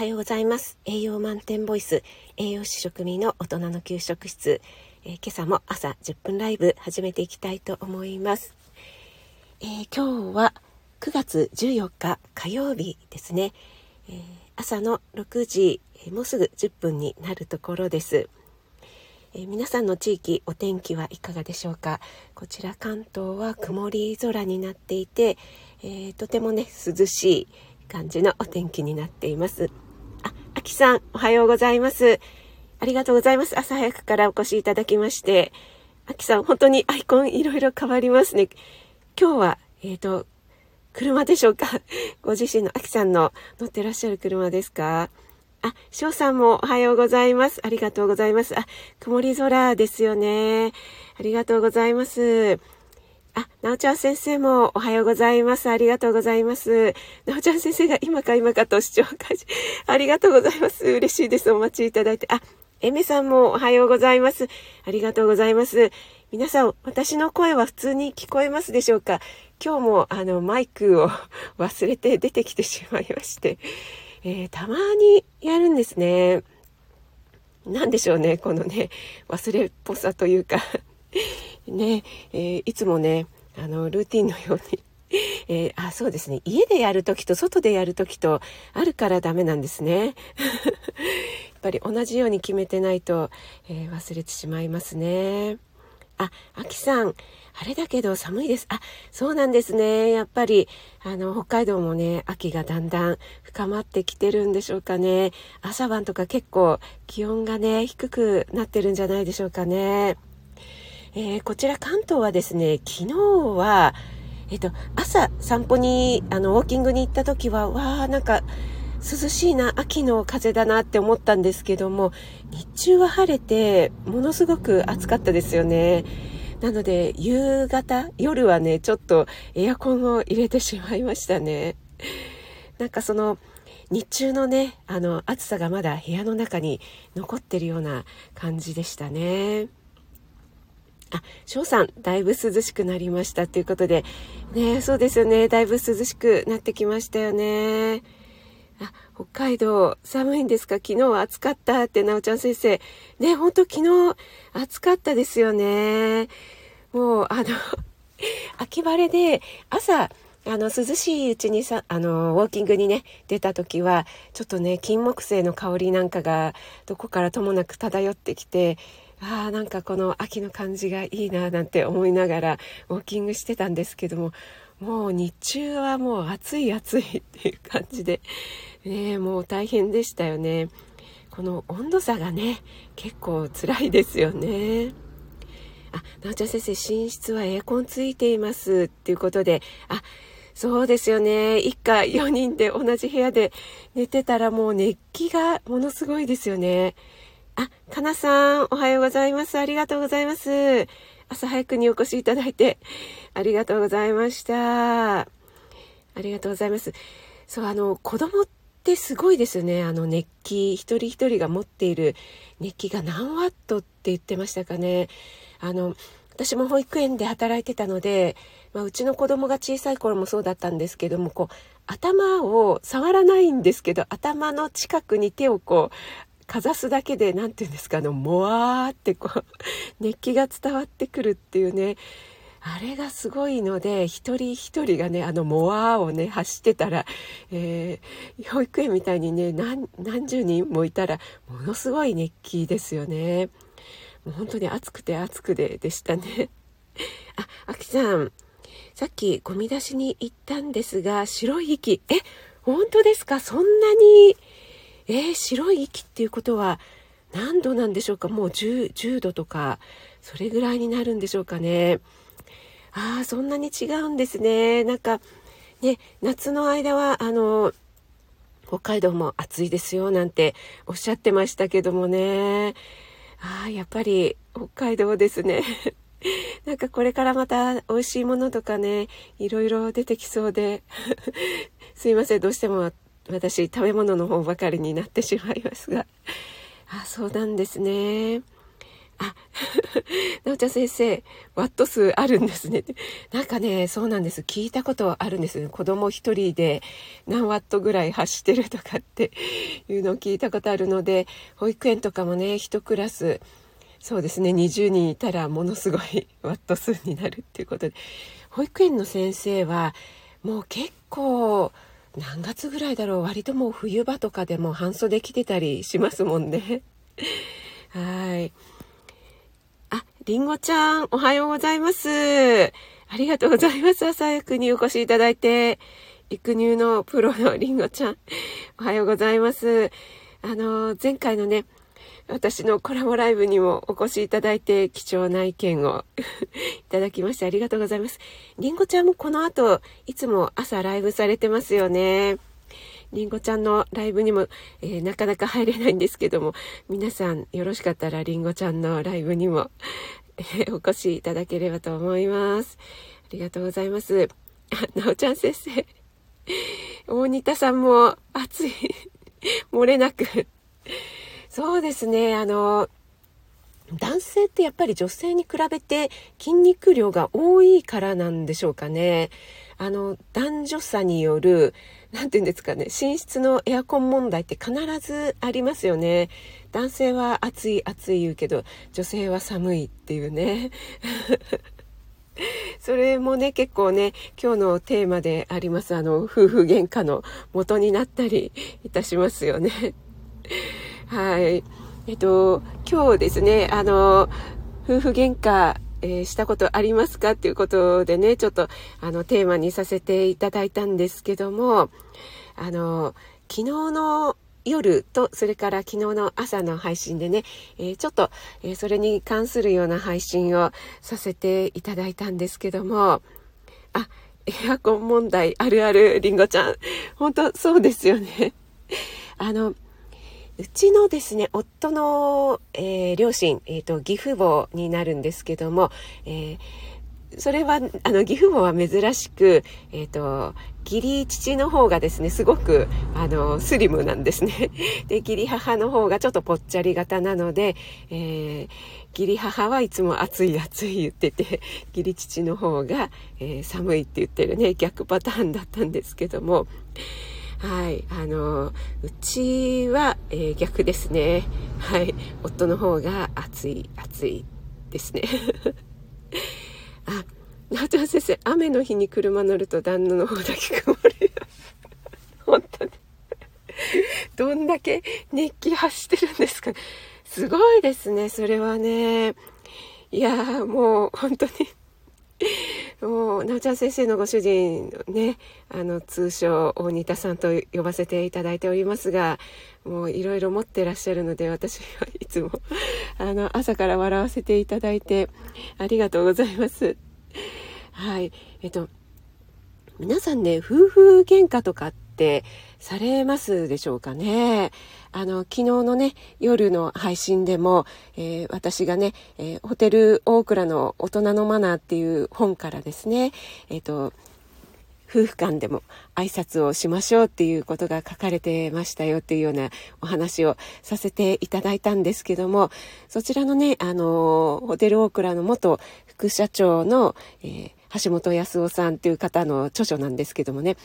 はようございます。栄養満点ボイス栄養士食味の大人の給食室、えー、今朝も朝10分ライブ始めていきたいと思います、えー、今日は9月14日火曜日ですね、えー、朝の6時、えもうすぐ10分になるところです、え皆さんの地域お天気はいかがでしょうか？こちら関東は曇り空になっていて、えとてもね涼しい感じのお天気になっています。あ、きさん、おはようございます。ありがとうございます。朝早くからお越しいただきまして。あきさん、本当にアイコンいろいろ変わりますね。今日は、えっ、ー、と、車でしょうか？ご自身のあきさんの乗ってらっしゃる車ですか？あ、翔さんもおはようございます。ありがとうございます。あ、曇り空ですよね。ありがとうございます。あ、なおちゃん先生もおはようございます。ありがとうございます。なおちゃん先生が今か今かと視聴開始。ありがとうございます。嬉しいです。お待ちいただいて。あ、エメさんもおはようございます。ありがとうございます。皆さん、私の声は普通に聞こえますでしょうか？今日もあのマイクを忘れて出てきてしまいまして、えー、たまにやるんですね。何でしょうね、このね、忘れっぽさというか ね、えー、いつもね、あの、ルーティンのように えー、あ、そうですね。家でやるときと外でやるときとあるからダメなんですね。やっぱり同じように決めてないと、えー、忘れてしまいますね。あ、あきさん、あれだけど寒いです。あ、そうなんですね。やっぱり、あの、北海道もね、秋がだんだん深まってきてるんでしょうかね。朝晩とか結構気温がね、低くなってるんじゃないでしょうかね。えー、こちら関東はですね、昨日は、えっ、と、朝散歩に、あの、ウォーキングに行った時は、わー、なんか、涼しいな、秋の風だなって思ったんですけども、日中は晴れて、ものすごく暑かったですよね。なので、夕方、夜はね、ちょっとエアコンを入れてしまいましたね。なんかその、日中のね、あの、暑さがまだ部屋の中に残ってるような感じでしたね。あ、翔さん、だいぶ涼しくなりましたということで、ね、そうですよね。だいぶ涼しくなってきましたよね。あ、北海道、寒いんですか？昨日暑かったって、なおちゃん先生。ね、ほんと昨日暑かったですよね。もう、あの 秋晴れで、朝、あの、涼しいうちにさ、あの、ウォーキングにね、出た時は、ちょっとね、金木犀の香りなんかが、どこからともなく漂ってきて、ああなんかこの秋の感じがいいななんて思いながらウォーキングしてたんですけどももう日中はもう暑い暑いっていう感じで、ね、もう大変でしたよね。この温度差がね結構辛いですよね。あ、なおちゃん先生寝室はエアコンついていますっていうことであそうですよね。一家4人で同じ部屋で寝てたらもう熱気がものすごいですよね。あ、かなさん、おはようございます。ありがとうございます。朝早くにお越しいただいて、ありがとうございました。ありがとうございます。そう、あの、子供ってすごいですよね。あの、熱気、一人一人が持っている熱気が何ワットって言ってましたかね。あの、私も保育園で働いてたので、まあ、うちの子供が小さい頃もそうだったんですけどもこう頭を触らないんですけど頭の近くに手をこうかざすだけで何て言うんですかあのもわーってこう熱気が伝わってくるっていうねあれがすごいので一人一人がねあのモワーをね走ってたら、えー、保育園みたいにね何十人もいたらものすごい熱気ですよね。もう本当に暑くて暑くででしたね。あ、あきさん、さっきゴミ出しに行ったんですが白い息え本当ですか？そんなにえー、白い息っていうことは何度なんでしょうか？もう 10, 10度とかそれぐらいになるんでしょうかね。ああそんなに違うんですね。なんかね夏の間はあの北海道も暑いですよなんておっしゃってましたけどもね。ああやっぱり北海道ですね。なんかこれからまた美味しいものとかねいろいろ出てきそうで。すいませんどうしても私食べ物の方ばかりになってしまいますがあそうなんですねあ、なおちゃん先生、ワット数あるんですね。なんかね、そうなんです。聞いたことあるんです。子供一人で何ワットぐらい走ってるとかっていうのを聞いたことあるので、保育園とかもね、一クラス、そうですね、20人いたらものすごい ワット数になるっていうことで、保育園の先生はもう結構、何月ぐらいだろう？割ともう冬場とかでも半袖着てたりしますもんね。はい。あ、りんごちゃん、おはようございます。ありがとうございます。朝早くにお越しいただいて。育乳のプロのりんごちゃん、おはようございます。あの、前回のね、私のコラボライブにもお越しいただいて貴重な意見を いただきましてありがとうございます。りんごちゃんもこの後、いつも朝ライブされてますよね。りんごちゃんのライブにも、えー、なかなか入れないんですけども、皆さんよろしかったらりんごちゃんのライブにも、え、お越しいただければと思います。ありがとうございます。あ、なおちゃん先生。大仁田さんも熱い。漏れなく。そうですね。あの、男性ってやっぱり女性に比べて筋肉量が多いからなんでしょうかね。あの、男女差による何て言うんですかね寝室のエアコン問題って必ずありますよね男性は暑い暑い言うけど女性は寒いっていうね それもね結構ね今日のテーマでありますあの夫婦喧嘩の元になったりいたしますよねはい。えっと今日ですねあの夫婦喧嘩えー、したことありますかっていうことでね、ちょっとあのテーマにさせていただいたんですけども、あの、昨日の夜とそれから昨日の朝の配信でね、えー、ちょっと、えー、それに関するような配信をさせていただいたんですけどもあエアコン問題あるあるりんごちゃん。本当そうですよね。あのうちのですね、夫の、えー、両親、えっ、ー、と、義父母になるんですけども、えー、それは、あの、義父母は珍しく、えっ、と、義理父の方がですね、すごく、あの、スリムなんですね。で、義理母の方がちょっとぽっちゃり型なので、えー義理母はいつも暑い暑い言ってて、義理父の方が、え寒いって言ってるね、逆パターンだったんですけども、はい、あのうちは、えー、逆ですね。はい、夫の方が暑い暑いですね。あ、なおちゃん先生、雨の日に車乗ると旦那の方だけ曇り。本当に。どんだけ熱気走ってるんですかすごいですね、それはね。いやもう本当にもう、なおちゃん先生のご主人ね、あの、通称、大仁田さんと呼ばせていただいておりますが、もういろいろ持ってらっしゃるので、私はいつも、あの、朝から笑わせていただいて、ありがとうございます。はい。えっと、皆さんね、夫婦喧嘩とかってされますでしょうかね。あの、昨日のね、夜の配信でも、えー、私がね、えー、ホテル大倉の大人のマナーっていう本からですね、えっ、ー、と、夫婦間でも挨拶をしましょうっていうことが書かれてましたよっていうようなお話をさせていただいたんですけども、そちらのね、あの、ホテル大倉の元副社長の、えー、橋本康夫さんっていう方の著書なんですけどもね、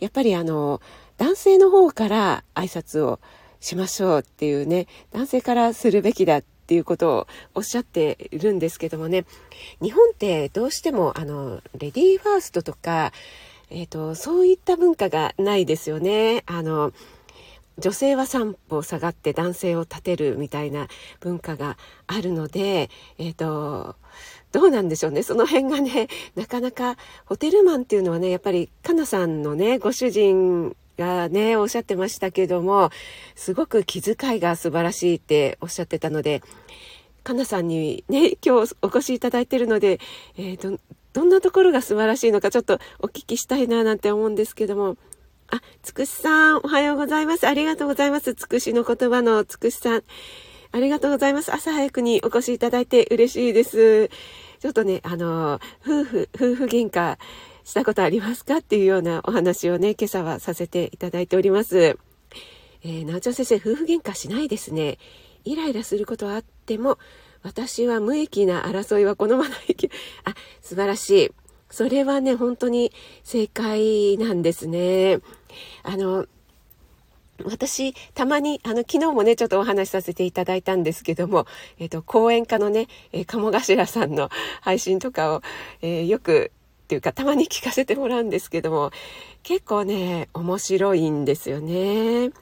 やっぱりあの、男性の方から挨拶をしましょうっていうね、男性からするべきだっていうことをおっしゃっているんですけどもね、日本ってどうしてもあの、レディーファーストとか、えっ、ー、と、そういった文化がないですよね。あの、女性は三歩下がって男性を立てるみたいな文化があるので、えっ、ー、と、どうなんでしょうね。その辺がね、なかなかホテルマンっていうのはね、やっぱりかなさんのね、ご主人がね、おっしゃってましたけども、すごく気遣いが素晴らしいっておっしゃってたので、かなさんにね、今日お越しいただいてるので、えー、ど、どんなところが素晴らしいのかちょっとお聞きしたいななんて思うんですけども、あ、つくしさん、おはようございます。ありがとうございます。つくしの言葉のつくしさん。ありがとうございます。朝早くにお越しいただいて嬉しいです。ちょっとね、あの、夫婦、夫婦喧嘩したことありますかっていうようなお話をね、今朝はさせていただいております。えー、なおちゃん先生、夫婦喧嘩しないですね。イライラすることはあっても、私は無益な争いは好まない。あ、素晴らしい。それはね、本当に正解なんですね。あの、私、たまに、あの、昨日もね、ちょっとお話しさせていただいたんですけども、えっ、ー、と、講演家のね、えー、鴨頭さんの配信とかを、えー、よく、っていうか、たまに聞かせてもらうんですけども、結構ね、面白いんですよね。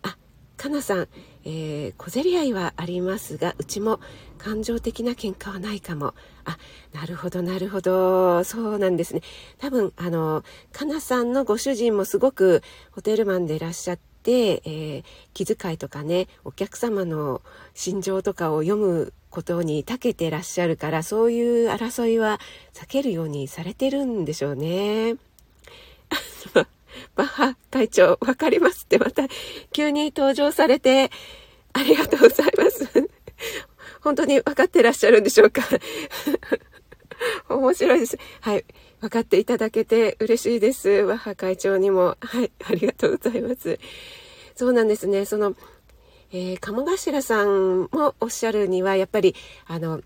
あ、かなさん、えー、小競り合いはありますが、うちも感情的な喧嘩はないかも。あ、なるほど、なるほど。そうなんですね。多分、あの、かなさんのご主人もすごくホテルマンでいらっしゃって、えー、気遣いとかね、お客様の心情とかを読むことに長けてらっしゃるから、そういう争いは避けるようにされてるんでしょうね。バッハ会長、わかりますってまた急に登場されて、ありがとうございます。本当に分かってらっしゃるんでしょうか 面白いです。はい。分かっていただけて嬉しいです。バッハ会長にも。はい。ありがとうございます。そうなんですね。その、えー、鴨頭さんもおっしゃるには、やっぱり、あの、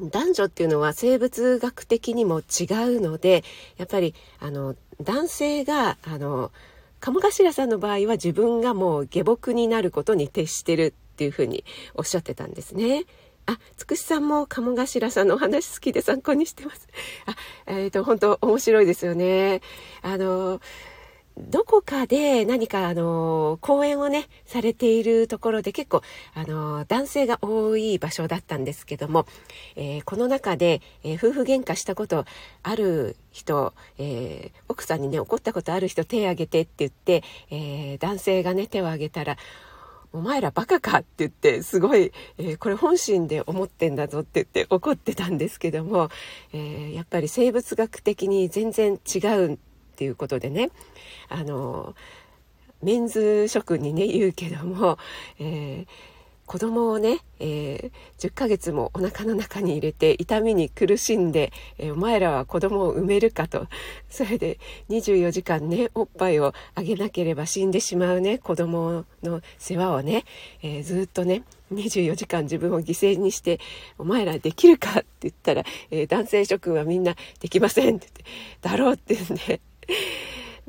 男女っていうのは生物学的にも違うのでやっぱりあの男性があの鴨頭さんの場合は自分がもう下僕になることに徹してるっていうふうにおっしゃってたんですね。あ、つくしさんも鴨頭さんのお話好きで参考にしてます。あ、えっ、ー、と、本当面白いですよね。あの、どこかで何かあの講演をねされているところで結構あの男性が多い場所だったんですけども、えー、この中で、えー、夫婦喧嘩したことある人、えー、奥さんにね怒ったことある人手挙げてって言って、え男性がね手を挙げたらお前らバカか？って言ってすごい、え、これ本心で思ってんだぞって言って怒ってたんですけども、え、やっぱり生物学的に全然違うっていうことでね。あのメンズ諸君にね言うけども、えー、子供をね、えー、10ヶ月もお腹の中に入れて痛みに苦しんで、えー、お前らは子供を産めるかと。それで24時間ねおっぱいをあげなければ死んでしまうね子供の世話をね、えー、ずっとね24時間自分を犠牲にしてお前らできるかって言ったら、え男性諸君はみんなできませんって言ってだろうって言うんで。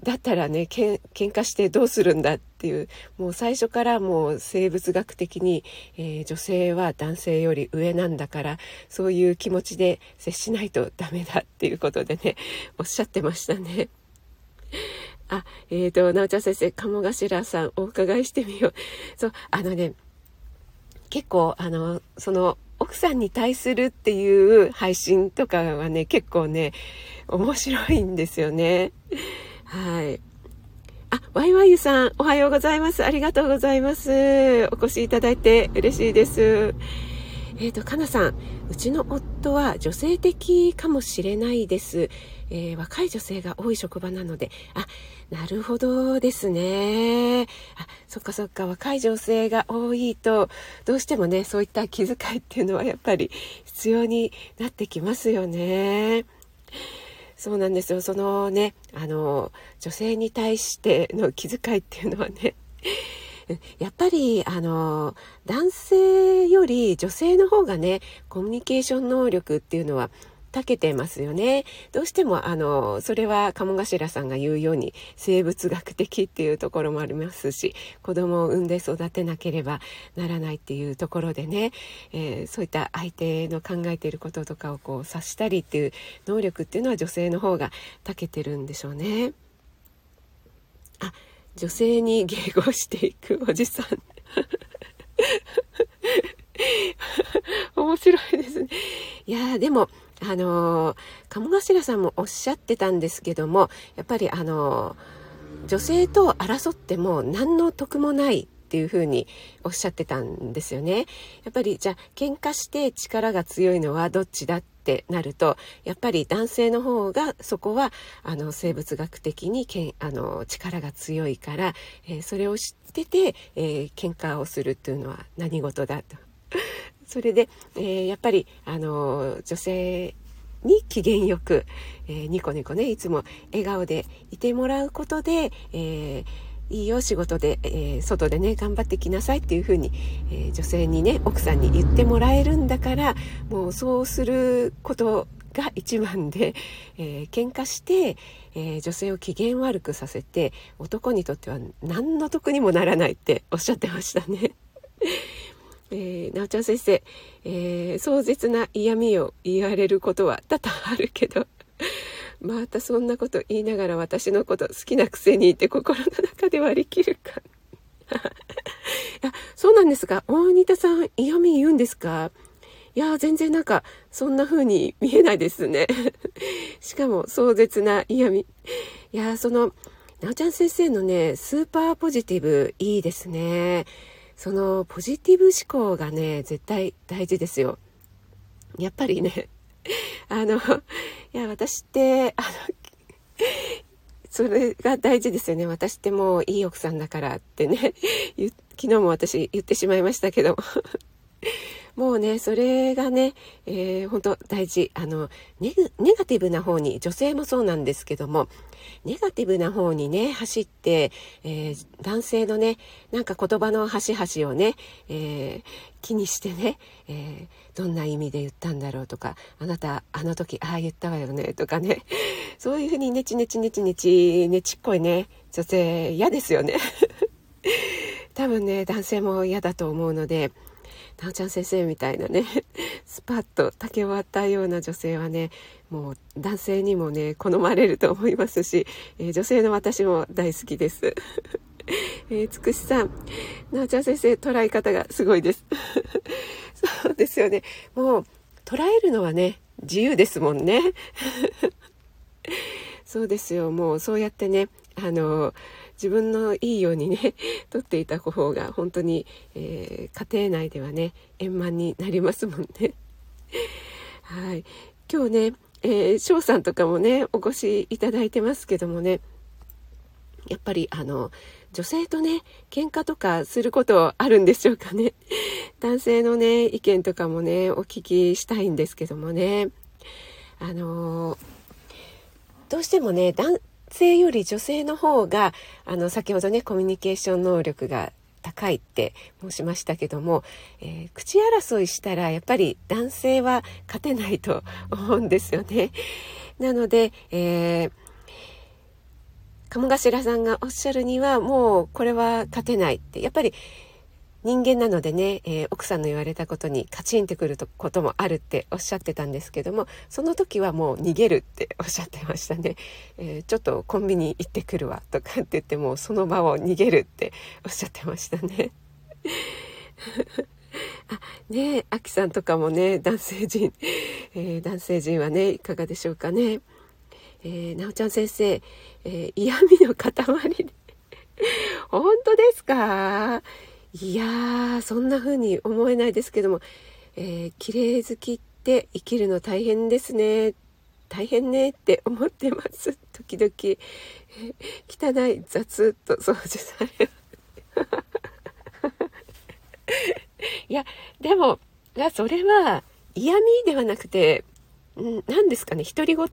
だったらねけん喧嘩してどうするんだっていうもう最初からもう生物学的に、えー、女性は男性より上なんだからそういう気持ちで接しないとダメだっていうことでね おっしゃってましたね。あ、えっ、ー、と、なおちゃん先生、鴨頭さん、お伺いしてみよう。そう、あのね、結構、あの、その、奥さんに対するっていう配信とかはね、結構ね、面白いんですよね。はい。あ、ワイワイユさん、おはようございます。ありがとうございます。お越しいただいて嬉しいです。えっ、ー、と、かなさん、うちの夫は女性的かもしれないです。えー、若い女性が多い職場なので、あ、なるほどですね。あ、そっかそっか、若い女性が多いと、どうしてもね、そういった気遣いっていうのはやっぱり必要になってきますよね。そうなんですよ。そのねあの女性に対しての気遣いっていうのはね やっぱりあの男性より女性の方がねコミュニケーション能力っていうのは長けてますよね。どうしてもあのそれは鴨頭さんが言うように生物学的っていうところもありますし子供を産んで育てなければならないっていうところでね、えー、そういった相手の考えていることとかをこう察したりっていう能力っていうのは女性の方が長けてるんでしょうね。あ女性に迎合していくおじさん面白いですね。いやでもあの鴨頭さんもおっしゃってたんですけどもやっぱりあの女性と争っても何の得もないっていうふうにおっしゃってたんですよね。やっぱりじゃあ喧嘩して力が強いのはどっちだってなるとやっぱり男性の方がそこはあの生物学的にけんあの力が強いから、えー、それを知ってて、えー、喧嘩をするっていうのは何事だと。それで、えー、やっぱりあの女性に機嫌よく、えー、ニコニコねいつも笑顔でいてもらうことで、えー、いいよ仕事で、えー、外でね頑張ってきなさいっていうふうに、えー、女性にね奥さんに言ってもらえるんだからもうそうすることが一番で、えー、喧嘩して、えー、女性を機嫌悪くさせて男にとっては何の得にもならないっておっしゃってましたね。えー、なおちゃん先生、えー、壮絶な嫌味を言われることは多々あるけど またそんなこと言いながら私のこと好きなくせにって心の中で割り切るか。あそうなんですか大仁田さん嫌味言うんですか？いや全然なんかそんな風に見えないですね。しかも壮絶な嫌味。いやそのなおちゃん先生のねスーパーポジティブいいですね。そのポジティブ思考がね絶対大事ですよやっぱりね あの、いや、私って、あの、それが大事ですよね。私ってもういい奥さんだからってね、昨日も私言ってしまいましたけども。うね、それがね、えー、本当大事。あのネ、ガティブな方に、女性もそうなんですけども、ネガティブな方にね、走って、えー、男性のね、なんか言葉の端々をね、えー、気にしてね、えどんな意味で言ったんだろうとか、あなた、あの時、ああ言ったわよね、とかね、そういうふうにネチネチネチネチ、ねちっこいね、女性嫌ですよね。多分ね、男性も嫌だと思うので、なおちゃん先生みたいなね スパッと竹を割ったような女性はねもう男性にもね好まれると思いますし、えー、女性の私も大好きです。えー、つくしさん、なおちゃん先生、捉え方がすごいです。そうですよね。もう、捉えるのはね、自由ですもんね。そうですよ。もう、そうやってね、あの、自分のいいようにね 取っていた方が本当に、えー、家庭内ではね円満になりますもんね。はい。今日ねえー、翔さんとかもねお越しいただいてますけどもねやっぱりあの女性とね喧嘩とかすることあるんでしょうかね。男性のね意見とかもねお聞きしたいんですけどもね。あのどうしてもね性より女性の方があの先ほどねコミュニケーション能力が高いって申しましたけども、えー、口争いしたらやっぱり男性は勝てないと思うんですよね。なので、えー、鴨頭さんがおっしゃるにはもうこれは勝てないってやっぱり人間なのでね、えー、奥さんの言われたことにカチンってくることもあるっておっしゃってたんですけどもその時はもう逃げるって おっしゃってましたね、えー、ちょっとコンビニ行ってくるわとかって言ってもうその場を逃げるって おっしゃってましたね。あねえアキさんとかもね男性陣、えー、男性陣はねいかがでしょうかね。えー、なおちゃん先生、え、嫌味の塊本当ですか？いやーそんな風に思えないですけども、えー、綺麗好きって生きるの大変ですね。大変ねって思ってます。時々、えー、汚い雑と掃除される。いやでもそれは嫌味ではなくて何ですかね独り言？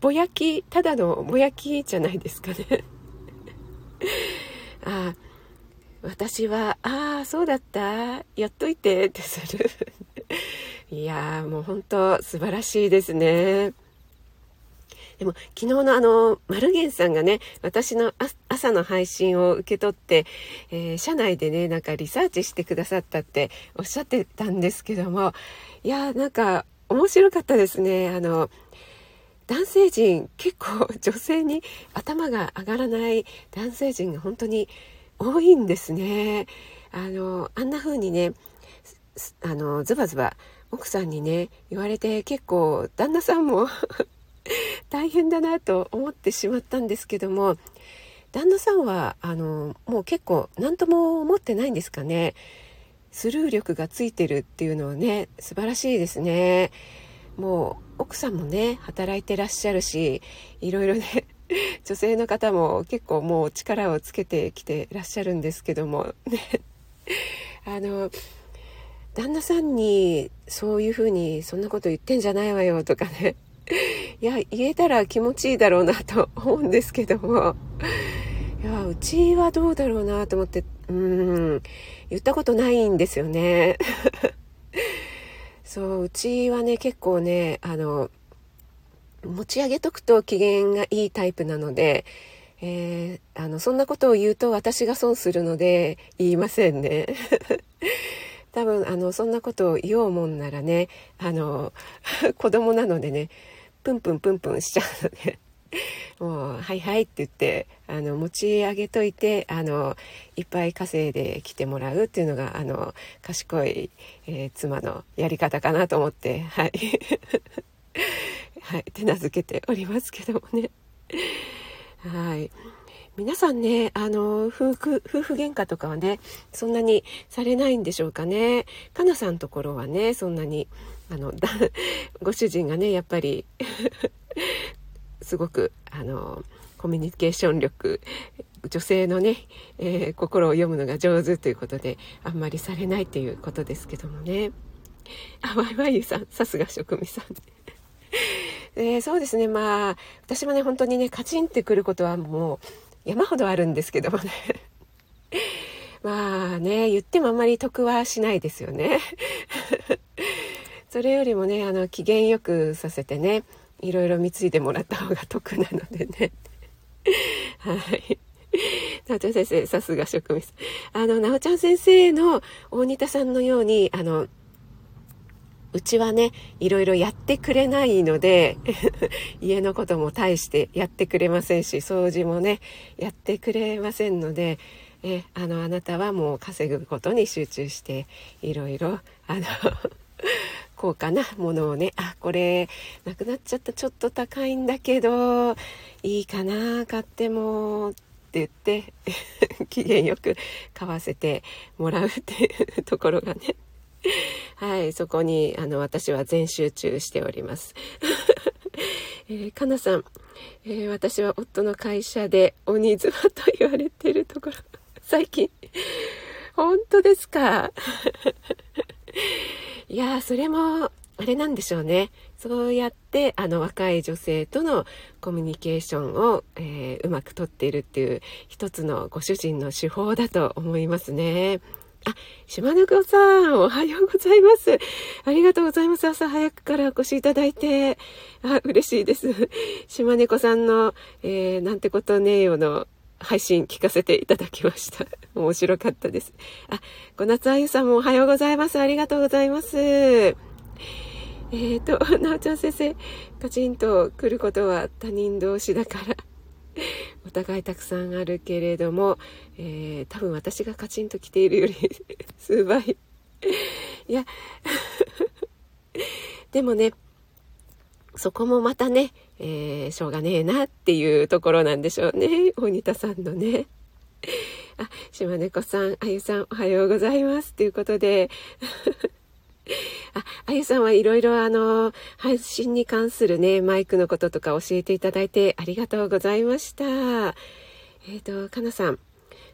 ぼやきただのぼやきじゃないですかね。ああ私は、ああ、そうだった、やっといてってする。いやー、もう本当素晴らしいですね。でも昨日のあの、マルゲンさんがね、私の朝の配信を受け取って、えー、社内でね、なんかリサーチしてくださったっておっしゃってたんですけども、いやーなんか面白かったですね。あの、男性陣結構女性に頭が上がらない男性陣が本当に多いんですね。あのあんな風にねあのズバズバ奥さんにね言われて結構旦那さんも 大変だなと思ってしまったんですけども旦那さんはあのもう結構何とも思ってないんですかねスルー力がついてるっていうのはね素晴らしいですねもう奥さんもね働いてらっしゃるしいろいろね 女性の方も結構もう力をつけてきてらっしゃるんですけども。ね。あの旦那さんにそういうふうにそんなこと言ってんじゃないわよとかね。いや言えたら気持ちいいだろうなと思うんですけども。いやうちはどうだろうなと思ってうん言ったことないんですよね。そううちはね結構ねあの持ち上げとくと機嫌がいいタイプなので、えー、あのそんなことを言うと私が損するので言いませんね。多分あのそんなことを言おうもんならねあの 子供なのでねプンプンプンプンしちゃうので もう「はいはい」って言ってあの持ち上げといてあのいっぱい稼いできてもらうっていうのがあの賢い、えー、妻のやり方かなと思ってはい、はい、手なずけておりますけどもね。はい皆さんね、あの、夫婦、夫婦喧嘩とかはね、そんなにされないんでしょうかね。かなさんところはね、そんなに、あの、ご主人がね、やっぱりすごくあのコミュニケーション力女性のね、えー、心を読むのが上手ということであんまりされないということですけどもねあワイワイユさんさすが職味さんえー、そうですね。まあ私もね本当にねカチンってくることはもう山ほどあるんですけどもね。まあね言ってもあんまり得はしないですよね。それよりもねあの機嫌よくさせてねいろいろ貢いでもらった方が得なのでね。はい。なお先生、さすが職務あの、なおちゃん先生の大仁田さんのように、あの、うちはね、いろいろやってくれないので、家のことも大してやってくれませんし、掃除もね、やってくれませんので、え、あの、あなたはもう稼ぐことに集中して、いろいろ、あの 高価なものをねあこれなくなっちゃったちょっと高いんだけどいいかな買ってもって言って 機嫌よく買わせてもらうっていうところがね はいそこにあの私は全集中しております。えー、かなさん、えー、私は夫の会社で鬼妻と言われてるところ。最近。本当ですか？いやそれもあれなんでしょうね。そうやってあの若い女性とのコミュニケーションを、えー、うまくとっているっていう一つのご主人の手法だと思いますね。あ、島根子さん、おはようございます。ありがとうございます。朝早くからお越しいただいて。あ、嬉しいです。島根子さんの、えー、なんてことねえよの配信聞かせていただきました。面白かったです。あ、小夏あゆさんもおはようございます。ありがとうございます。えーと、なおちゃん先生、カチンと来ることは他人同士だから、お互いたくさんあるけれども、えー、多分私がカチンと来ているより 数倍。いや、でもね、そこもまたね、えー、しょうがねえなっていうところなんでしょうね。大仁田さんのね。あ、島猫さん、あゆさん、おはようございます。ということで、あ、あゆさんはいろいろあの、配信に関するね、マイクのこととか教えていただいてありがとうございました。えっ、ー、と、かなさん、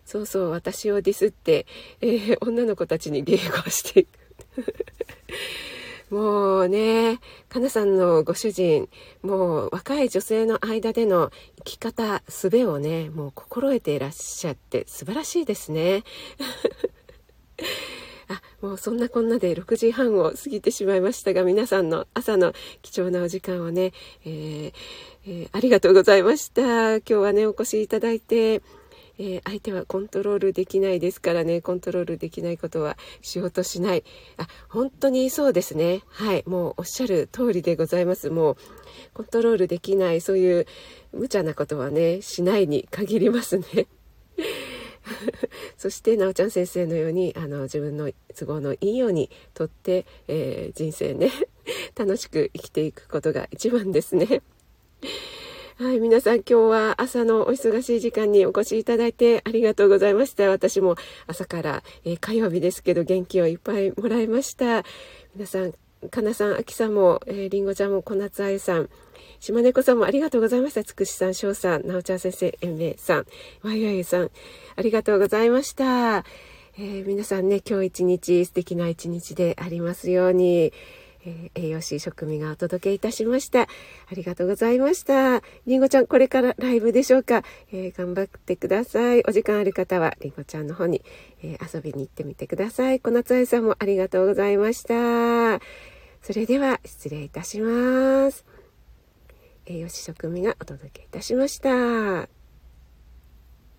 そうそう、私をディスって、えー、女の子たちに迎合して。もうね、かなさんのご主人、もう若い女性の間での生き方、術をね、もう心得ていらっしゃって素晴らしいですね。もうそんなこんなで6時半を過ぎてしまいましたが、皆さんの朝の貴重なお時間をね、えーえー、ありがとうございました。今日はね、お越しいただいて、えー、相手はコントロールできないですからね。コントロールできないことはしようとしない。あ本当にそうですね。はい。もうおっしゃる通りでございます。もうコントロールできないそういう無茶なことはねしないに限りますね。そしてなおちゃん先生のようにあの自分の都合のいいようにとって、えー、人生ね 楽しく生きていくことが一番ですね。はい、皆さん今日は朝のお忙しい時間にお越しいただいてありがとうございました。私も朝から、えー、火曜日ですけど元気をいっぱいもらいました。皆さん、かなさん、あきさんも、えー、りんごちゃんも、小夏あゆさん、島猫さんもありがとうございました。つくしさん、しょうさん、なおちゃん先生、えめさん、わいわいさん、ありがとうございました。えー、皆さんね、今日一日、素敵な一日でありますように、えー、栄養士食味がお届けいたしました。ありがとうございました。りんごちゃん、これからライブでしょうか、えー、頑張ってください。お時間ある方は、りんごちゃんの方に、えー、遊びに行ってみてください。小夏愛さんもありがとうございました。それでは失礼いたします。栄養士職務がお届けいたしました。